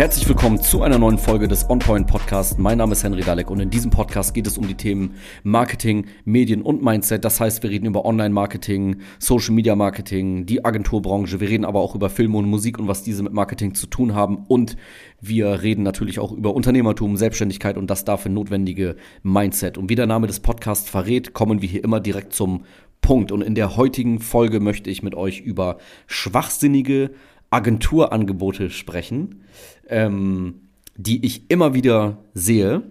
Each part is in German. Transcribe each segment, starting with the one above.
Herzlich willkommen zu einer neuen Folge des OnPoint Podcast. Mein Name ist Henry Dalek und in diesem Podcast geht es um die Themen Marketing, Medien und Mindset. Das heißt, wir reden über Online-Marketing, Social-Media-Marketing, die Agenturbranche. Wir reden aber auch über Filme und Musik und was diese mit Marketing zu tun haben. Und wir reden natürlich auch über Unternehmertum, Selbstständigkeit und das dafür notwendige Mindset. Und wie der Name des Podcasts verrät, kommen wir hier immer direkt zum Punkt. Und in der heutigen Folge möchte ich mit euch über schwachsinnige Agenturangebote sprechen, ähm, die ich immer wieder sehe.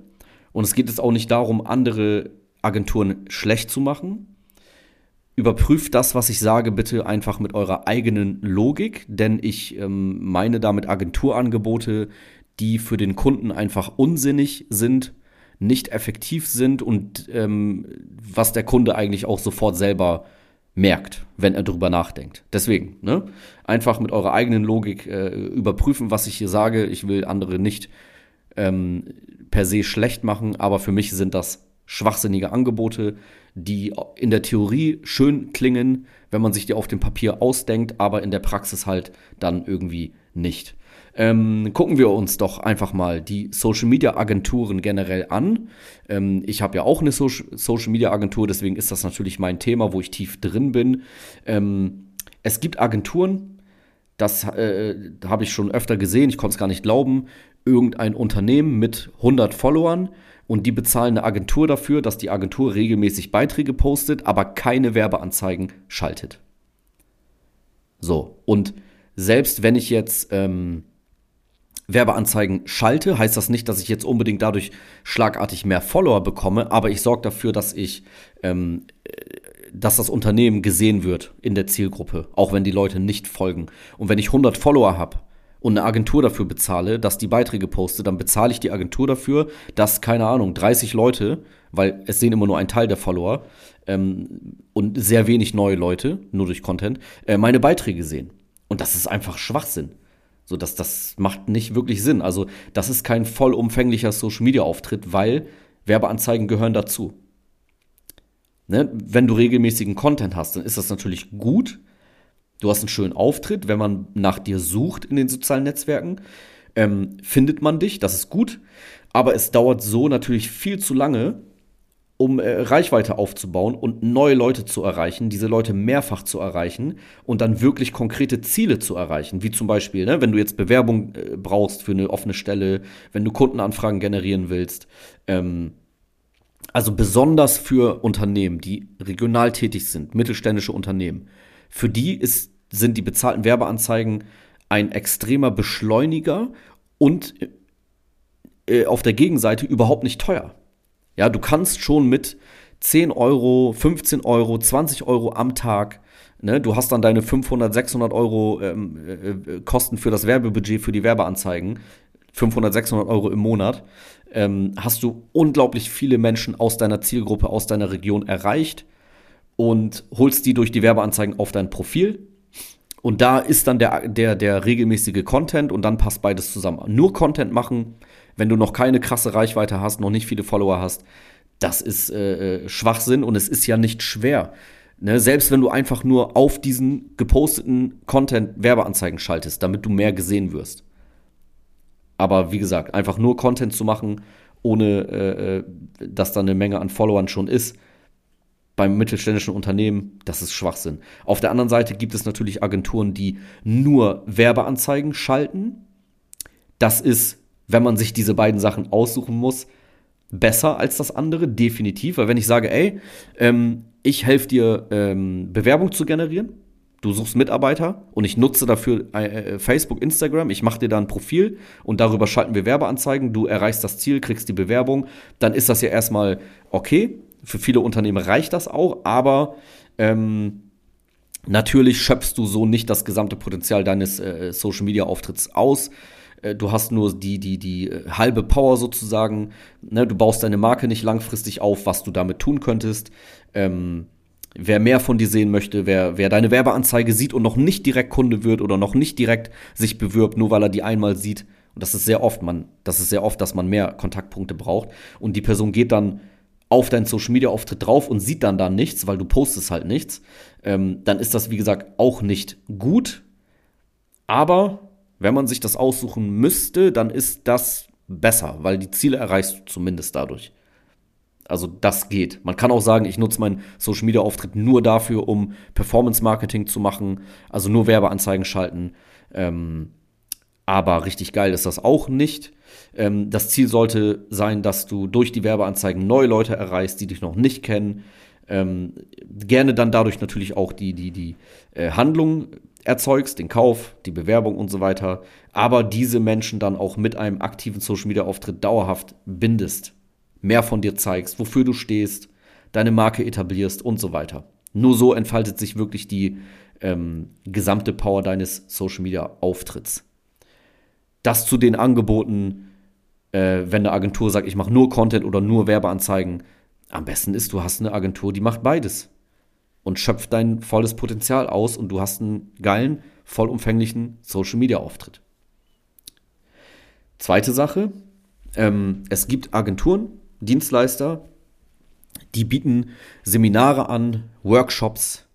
Und es geht jetzt auch nicht darum, andere Agenturen schlecht zu machen. Überprüft das, was ich sage, bitte einfach mit eurer eigenen Logik, denn ich ähm, meine damit Agenturangebote, die für den Kunden einfach unsinnig sind, nicht effektiv sind und ähm, was der Kunde eigentlich auch sofort selber merkt, wenn er drüber nachdenkt. Deswegen, ne? Einfach mit eurer eigenen Logik äh, überprüfen, was ich hier sage. Ich will andere nicht ähm, per se schlecht machen, aber für mich sind das schwachsinnige Angebote, die in der Theorie schön klingen, wenn man sich die auf dem Papier ausdenkt, aber in der Praxis halt dann irgendwie nicht. Ähm, gucken wir uns doch einfach mal die Social Media Agenturen generell an. Ähm, ich habe ja auch eine so Social Media Agentur, deswegen ist das natürlich mein Thema, wo ich tief drin bin. Ähm, es gibt Agenturen, das äh, habe ich schon öfter gesehen, ich konnte es gar nicht glauben. Irgendein Unternehmen mit 100 Followern und die bezahlen eine Agentur dafür, dass die Agentur regelmäßig Beiträge postet, aber keine Werbeanzeigen schaltet. So, und selbst wenn ich jetzt ähm, Werbeanzeigen schalte, heißt das nicht, dass ich jetzt unbedingt dadurch schlagartig mehr Follower bekomme, aber ich sorge dafür, dass ich, ähm, dass das Unternehmen gesehen wird in der Zielgruppe, auch wenn die Leute nicht folgen. Und wenn ich 100 Follower habe und eine Agentur dafür bezahle, dass die Beiträge postet, dann bezahle ich die Agentur dafür, dass, keine Ahnung, 30 Leute, weil es sehen immer nur ein Teil der Follower ähm, und sehr wenig neue Leute, nur durch Content, äh, meine Beiträge sehen. Und das ist einfach Schwachsinn. So, das, das macht nicht wirklich Sinn. Also, das ist kein vollumfänglicher Social Media Auftritt, weil Werbeanzeigen gehören dazu. Ne? Wenn du regelmäßigen Content hast, dann ist das natürlich gut. Du hast einen schönen Auftritt. Wenn man nach dir sucht in den sozialen Netzwerken, ähm, findet man dich. Das ist gut. Aber es dauert so natürlich viel zu lange, um äh, Reichweite aufzubauen und neue Leute zu erreichen, diese Leute mehrfach zu erreichen und dann wirklich konkrete Ziele zu erreichen. Wie zum Beispiel, ne, wenn du jetzt Bewerbung äh, brauchst für eine offene Stelle, wenn du Kundenanfragen generieren willst. Ähm, also besonders für Unternehmen, die regional tätig sind, mittelständische Unternehmen. Für die ist, sind die bezahlten Werbeanzeigen ein extremer Beschleuniger und äh, auf der Gegenseite überhaupt nicht teuer. Ja, du kannst schon mit 10 Euro, 15 Euro, 20 Euro am Tag, ne, du hast dann deine 500, 600 Euro ähm, äh, Kosten für das Werbebudget für die Werbeanzeigen, 500, 600 Euro im Monat, ähm, hast du unglaublich viele Menschen aus deiner Zielgruppe, aus deiner Region erreicht und holst die durch die Werbeanzeigen auf dein Profil. Und da ist dann der, der, der regelmäßige Content und dann passt beides zusammen. Nur Content machen wenn du noch keine krasse Reichweite hast, noch nicht viele Follower hast, das ist äh, äh, Schwachsinn und es ist ja nicht schwer. Ne? Selbst wenn du einfach nur auf diesen geposteten Content Werbeanzeigen schaltest, damit du mehr gesehen wirst. Aber wie gesagt, einfach nur Content zu machen, ohne äh, äh dass da eine Menge an Followern schon ist, beim mittelständischen Unternehmen, das ist Schwachsinn. Auf der anderen Seite gibt es natürlich Agenturen, die nur Werbeanzeigen schalten. Das ist wenn man sich diese beiden Sachen aussuchen muss, besser als das andere, definitiv. Weil wenn ich sage, ey, ähm, ich helfe dir, ähm, Bewerbung zu generieren, du suchst Mitarbeiter und ich nutze dafür äh, äh, Facebook, Instagram, ich mache dir da ein Profil und darüber schalten wir Werbeanzeigen, du erreichst das Ziel, kriegst die Bewerbung, dann ist das ja erstmal okay. Für viele Unternehmen reicht das auch, aber ähm, natürlich schöpfst du so nicht das gesamte Potenzial deines äh, Social-Media-Auftritts aus. Äh, du hast nur die, die, die äh, halbe Power sozusagen. Ne? Du baust deine Marke nicht langfristig auf, was du damit tun könntest. Ähm, wer mehr von dir sehen möchte, wer, wer deine Werbeanzeige sieht und noch nicht direkt Kunde wird oder noch nicht direkt sich bewirbt, nur weil er die einmal sieht. Und das ist sehr oft, man, das ist sehr oft, dass man mehr Kontaktpunkte braucht. Und die Person geht dann auf deinen Social Media Auftritt drauf und sieht dann da nichts, weil du postest halt nichts. Ähm, dann ist das, wie gesagt, auch nicht gut. Aber Wenn man sich das aussuchen müsste, dann ist das besser, weil die Ziele erreichst du zumindest dadurch. Also das geht. Man kann auch sagen, ich nutze meinen Social Media Auftritt nur dafür, um Performance Marketing zu machen, also nur Werbeanzeigen schalten. Ähm, aber richtig geil ist das auch nicht. Ähm, das Ziel sollte sein, dass du durch die Werbeanzeigen neue Leute erreichst, die dich noch nicht kennen. Ähm, gerne dann dadurch natürlich auch die, die, die äh, Handlung erzeugst, den Kauf, die Bewerbung und so weiter. Aber diese Menschen dann auch mit einem aktiven Social Media Auftritt dauerhaft bindest. Mehr von dir zeigst, wofür du stehst, deine Marke etablierst und so weiter. Nur so entfaltet sich wirklich die ähm, gesamte Power deines Social Media Auftritts. Das zu den Angeboten, äh, wenn eine Agentur sagt, ich mache nur Content oder nur Werbeanzeigen. Am besten ist, du hast eine Agentur, die macht beides und schöpft dein volles Potenzial aus und du hast einen geilen, vollumfänglichen Social Media Auftritt. Zweite Sache, ähm, es gibt Agenturen, Dienstleister, die bieten Seminare an, Workshops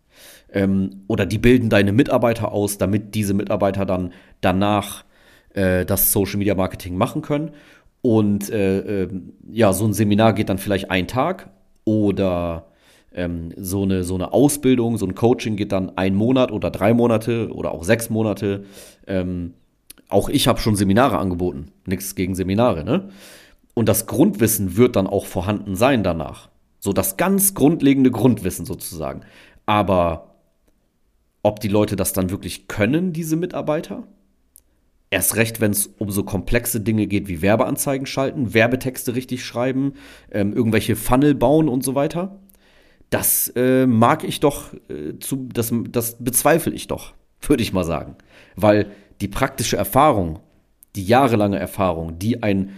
ähm, oder die bilden deine Mitarbeiter aus, damit diese Mitarbeiter dann danach äh, das Social Media Marketing machen können. Und äh, äh, ja, so ein Seminar geht dann vielleicht ein Tag oder ähm, so, eine, so eine Ausbildung, so ein Coaching geht dann ein Monat oder drei Monate oder auch sechs Monate. Ähm, auch ich habe schon Seminare angeboten. Nichts gegen Seminare, ne? Und das Grundwissen wird dann auch vorhanden sein danach. So das ganz grundlegende Grundwissen sozusagen. Aber ob die Leute das dann wirklich können, diese Mitarbeiter? Erst recht, wenn es um so komplexe Dinge geht wie Werbeanzeigen schalten, Werbetexte richtig schreiben, ähm, irgendwelche Funnel bauen und so weiter. Das äh, mag ich doch, äh, zu, das, das bezweifle ich doch, würde ich mal sagen. Weil die praktische Erfahrung, die jahrelange Erfahrung, die ein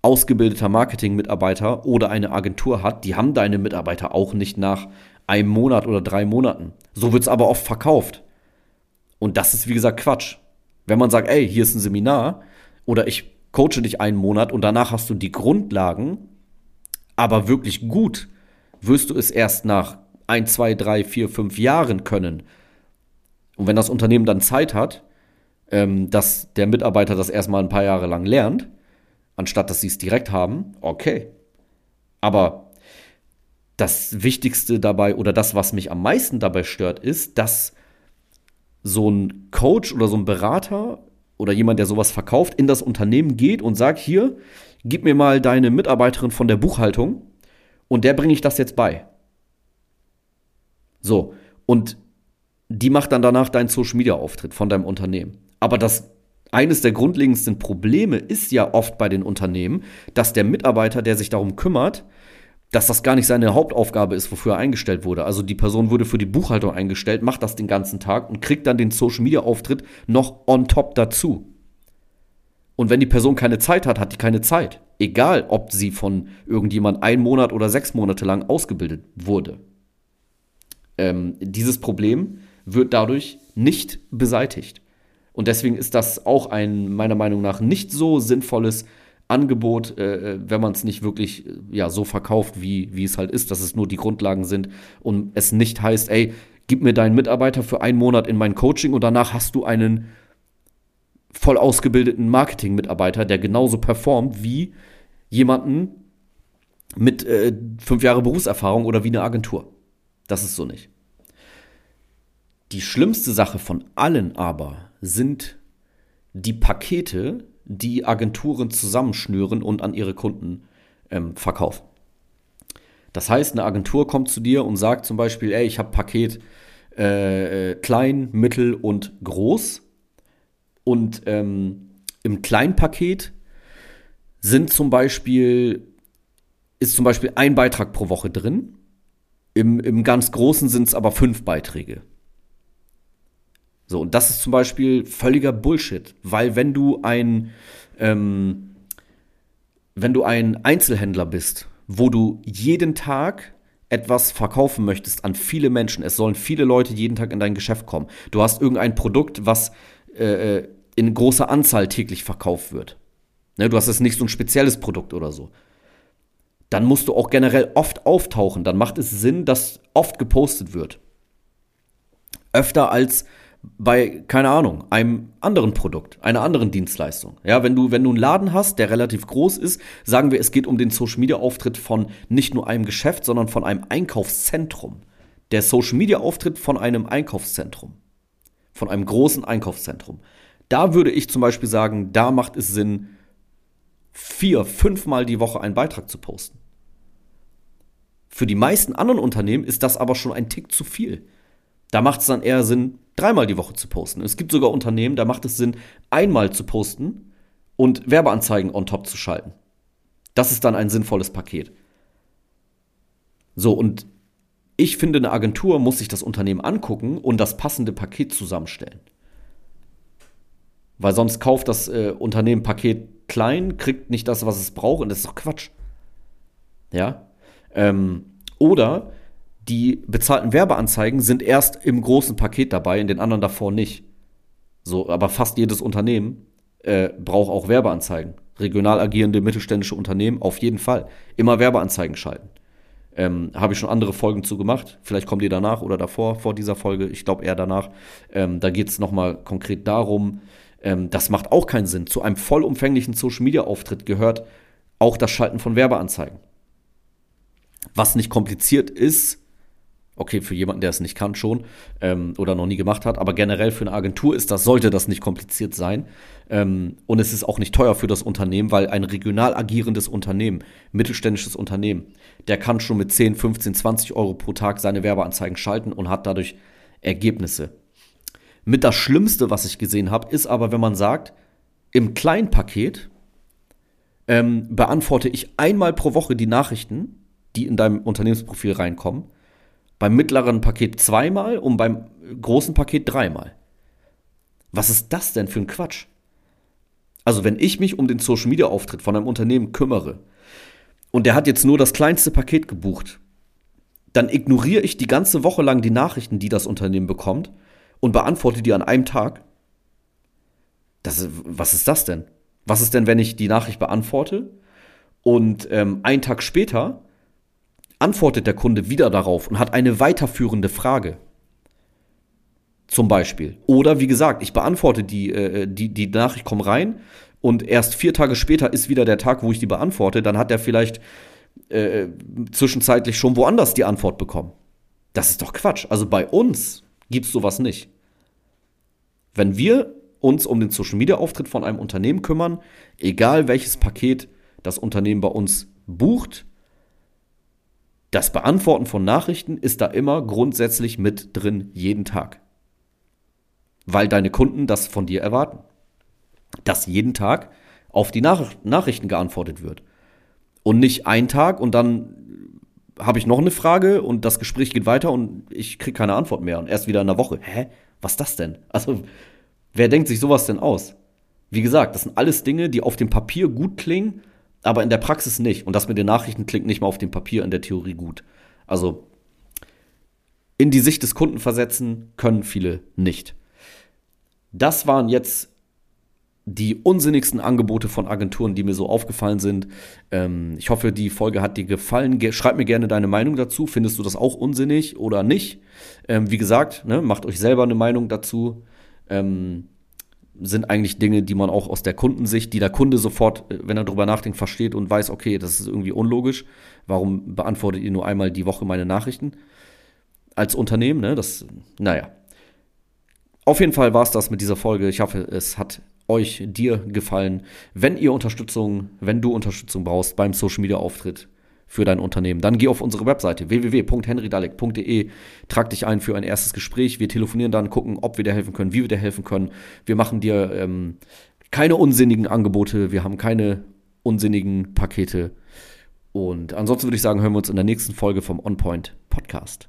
ausgebildeter Marketingmitarbeiter oder eine Agentur hat, die haben deine Mitarbeiter auch nicht nach einem Monat oder drei Monaten. So wird es aber oft verkauft. Und das ist, wie gesagt, Quatsch. Wenn man sagt, ey, hier ist ein Seminar oder ich coache dich einen Monat und danach hast du die Grundlagen, aber wirklich gut, wirst du es erst nach ein, zwei, drei, vier, fünf Jahren können. Und wenn das Unternehmen dann Zeit hat, ähm, dass der Mitarbeiter das erstmal ein paar Jahre lang lernt, anstatt dass sie es direkt haben, okay. Aber das Wichtigste dabei oder das, was mich am meisten dabei stört, ist, dass so ein Coach oder so ein Berater oder jemand, der sowas verkauft, in das Unternehmen geht und sagt, hier, gib mir mal deine Mitarbeiterin von der Buchhaltung und der bringe ich das jetzt bei. So, und die macht dann danach deinen Social Media Auftritt von deinem Unternehmen. Aber das eines der grundlegendsten Probleme ist ja oft bei den Unternehmen, dass der Mitarbeiter, der sich darum kümmert, dass das gar nicht seine Hauptaufgabe ist, wofür er eingestellt wurde. Also die Person wurde für die Buchhaltung eingestellt, macht das den ganzen Tag und kriegt dann den Social Media Auftritt noch on top dazu. Und wenn die Person keine Zeit hat, hat die keine Zeit. Egal, ob sie von irgendjemand einen Monat oder sechs Monate lang ausgebildet wurde. Ähm, dieses Problem wird dadurch nicht beseitigt. Und deswegen ist das auch ein meiner Meinung nach nicht so sinnvolles Angebot, äh, äh, wenn man es nicht wirklich äh, ja, so verkauft, wie, wie es halt ist, dass es nur die Grundlagen sind und es nicht heißt, ey, gib mir deinen Mitarbeiter für einen Monat in mein Coaching und danach hast du einen voll ausgebildeten Marketing-Mitarbeiter, der genauso performt wie jemanden mit äh, fünf Jahre Berufserfahrung oder wie eine Agentur. Das ist so nicht. Die schlimmste Sache von allen aber sind die Pakete, die Agenturen zusammenschnüren und an ihre Kunden ähm, verkaufen. Das heißt, eine Agentur kommt zu dir und sagt zum Beispiel, ey, ich habe Paket äh, äh, klein, mittel und groß. Und ähm, im Kleinpaket sind zum Beispiel, ist zum Beispiel ein Beitrag pro Woche drin. Im, im ganz Großen sind es aber fünf Beiträge. So, und das ist zum Beispiel völliger Bullshit, weil wenn du ein, ähm, wenn du ein Einzelhändler bist, wo du jeden Tag etwas verkaufen möchtest an viele Menschen, es sollen viele Leute jeden Tag in dein Geschäft kommen, du hast irgendein Produkt, was äh, äh in großer Anzahl täglich verkauft wird. Ne, du hast jetzt nicht so ein spezielles Produkt oder so. Dann musst du auch generell oft auftauchen. Dann macht es Sinn, dass oft gepostet wird. Öfter als bei, keine Ahnung, einem anderen Produkt, einer anderen Dienstleistung. Ja, wenn du, wenn du einen Laden hast, der relativ groß ist, sagen wir, es geht um den Social Media Auftritt von nicht nur einem Geschäft, sondern von einem Einkaufszentrum. Der Social Media Auftritt von einem Einkaufszentrum. Von einem großen Einkaufszentrum. Da würde ich zum Beispiel sagen, da macht es Sinn, vier, fünfmal die Woche einen Beitrag zu posten. Für die meisten anderen Unternehmen ist das aber schon ein Tick zu viel. Da macht es dann eher Sinn, dreimal die Woche zu posten. Es gibt sogar Unternehmen, da macht es Sinn, einmal zu posten und Werbeanzeigen on top zu schalten. Das ist dann ein sinnvolles Paket. So, und ich finde, eine Agentur muss sich das Unternehmen angucken und das passende Paket zusammenstellen. Weil sonst kauft das äh, Unternehmen Paket klein, kriegt nicht das, was es braucht und das ist doch Quatsch. Ja? Ähm, oder die bezahlten Werbeanzeigen sind erst im großen Paket dabei, in den anderen davor nicht. So, aber fast jedes Unternehmen äh, braucht auch Werbeanzeigen. Regional agierende mittelständische Unternehmen auf jeden Fall. Immer Werbeanzeigen schalten. Ähm, Habe ich schon andere Folgen zu gemacht. Vielleicht kommt ihr danach oder davor, vor dieser Folge. Ich glaube eher danach. Ähm, da geht es nochmal konkret darum, ähm, das macht auch keinen Sinn. Zu einem vollumfänglichen Social-Media-Auftritt gehört auch das Schalten von Werbeanzeigen. Was nicht kompliziert ist, Okay, für jemanden, der es nicht kann, schon ähm, oder noch nie gemacht hat, aber generell für eine Agentur ist das, sollte das nicht kompliziert sein. Ähm, und es ist auch nicht teuer für das Unternehmen, weil ein regional agierendes Unternehmen, mittelständisches Unternehmen, der kann schon mit 10, 15, 20 Euro pro Tag seine Werbeanzeigen schalten und hat dadurch Ergebnisse. Mit das Schlimmste, was ich gesehen habe, ist aber, wenn man sagt, im Kleinpaket ähm, beantworte ich einmal pro Woche die Nachrichten, die in deinem Unternehmensprofil reinkommen beim mittleren Paket zweimal und beim großen Paket dreimal. Was ist das denn für ein Quatsch? Also, wenn ich mich um den Social Media Auftritt von einem Unternehmen kümmere und der hat jetzt nur das kleinste Paket gebucht, dann ignoriere ich die ganze Woche lang die Nachrichten, die das Unternehmen bekommt und beantworte die an einem Tag. Das, was ist das denn? Was ist denn, wenn ich die Nachricht beantworte und ähm, einen Tag später antwortet der Kunde wieder darauf und hat eine weiterführende Frage. Zum Beispiel. Oder wie gesagt, ich beantworte die, äh, die, die Nachricht kommt rein und erst vier Tage später ist wieder der Tag, wo ich die beantworte. Dann hat er vielleicht äh, zwischenzeitlich schon woanders die Antwort bekommen. Das ist doch Quatsch. Also bei uns gibt es sowas nicht. Wenn wir uns um den Social Media Auftritt von einem Unternehmen kümmern, egal welches Paket das Unternehmen bei uns bucht, das Beantworten von Nachrichten ist da immer grundsätzlich mit drin, jeden Tag. Weil deine Kunden das von dir erwarten. Dass jeden Tag auf die Nach Nachrichten geantwortet wird. Und nicht ein Tag und dann habe ich noch eine Frage und das Gespräch geht weiter und ich kriege keine Antwort mehr und erst wieder in einer Woche. Hä? Was ist das denn? Also, wer denkt sich sowas denn aus? Wie gesagt, das sind alles Dinge, die auf dem Papier gut klingen, aber in der Praxis nicht. Und das mit den Nachrichten klingt nicht mal auf dem Papier in der Theorie gut. Also in die Sicht des Kunden versetzen können viele nicht. Das waren jetzt die unsinnigsten Angebote von Agenturen, die mir so aufgefallen sind. Ähm, ich hoffe, die Folge hat dir gefallen. Ge schreib mir gerne deine Meinung dazu. Findest du das auch unsinnig oder nicht? Ähm, wie gesagt, ne, macht euch selber eine Meinung dazu. Ähm, sind eigentlich Dinge, die man auch aus der Kundensicht, die der Kunde sofort, äh, wenn er drüber nachdenkt, versteht und weiß, okay, das ist irgendwie unlogisch. Warum beantwortet ihr nur einmal die Woche meine Nachrichten? Als Unternehmen, ne? Das, naja. Auf jeden Fall war es das mit dieser Folge. Ich hoffe, es hat euch, dir gefallen. Wenn ihr Unterstützung, wenn du Unterstützung brauchst beim Social Media Auftritt, für dein Unternehmen. Dann geh auf unsere Webseite www.henrydalek.de, trag dich ein für ein erstes Gespräch. Wir telefonieren dann, gucken, ob wir dir helfen können, wie wir dir helfen können. Wir machen dir ähm, keine unsinnigen Angebote, wir haben keine unsinnigen Pakete. Und ansonsten würde ich sagen, hören wir uns in der nächsten Folge vom OnPoint Podcast.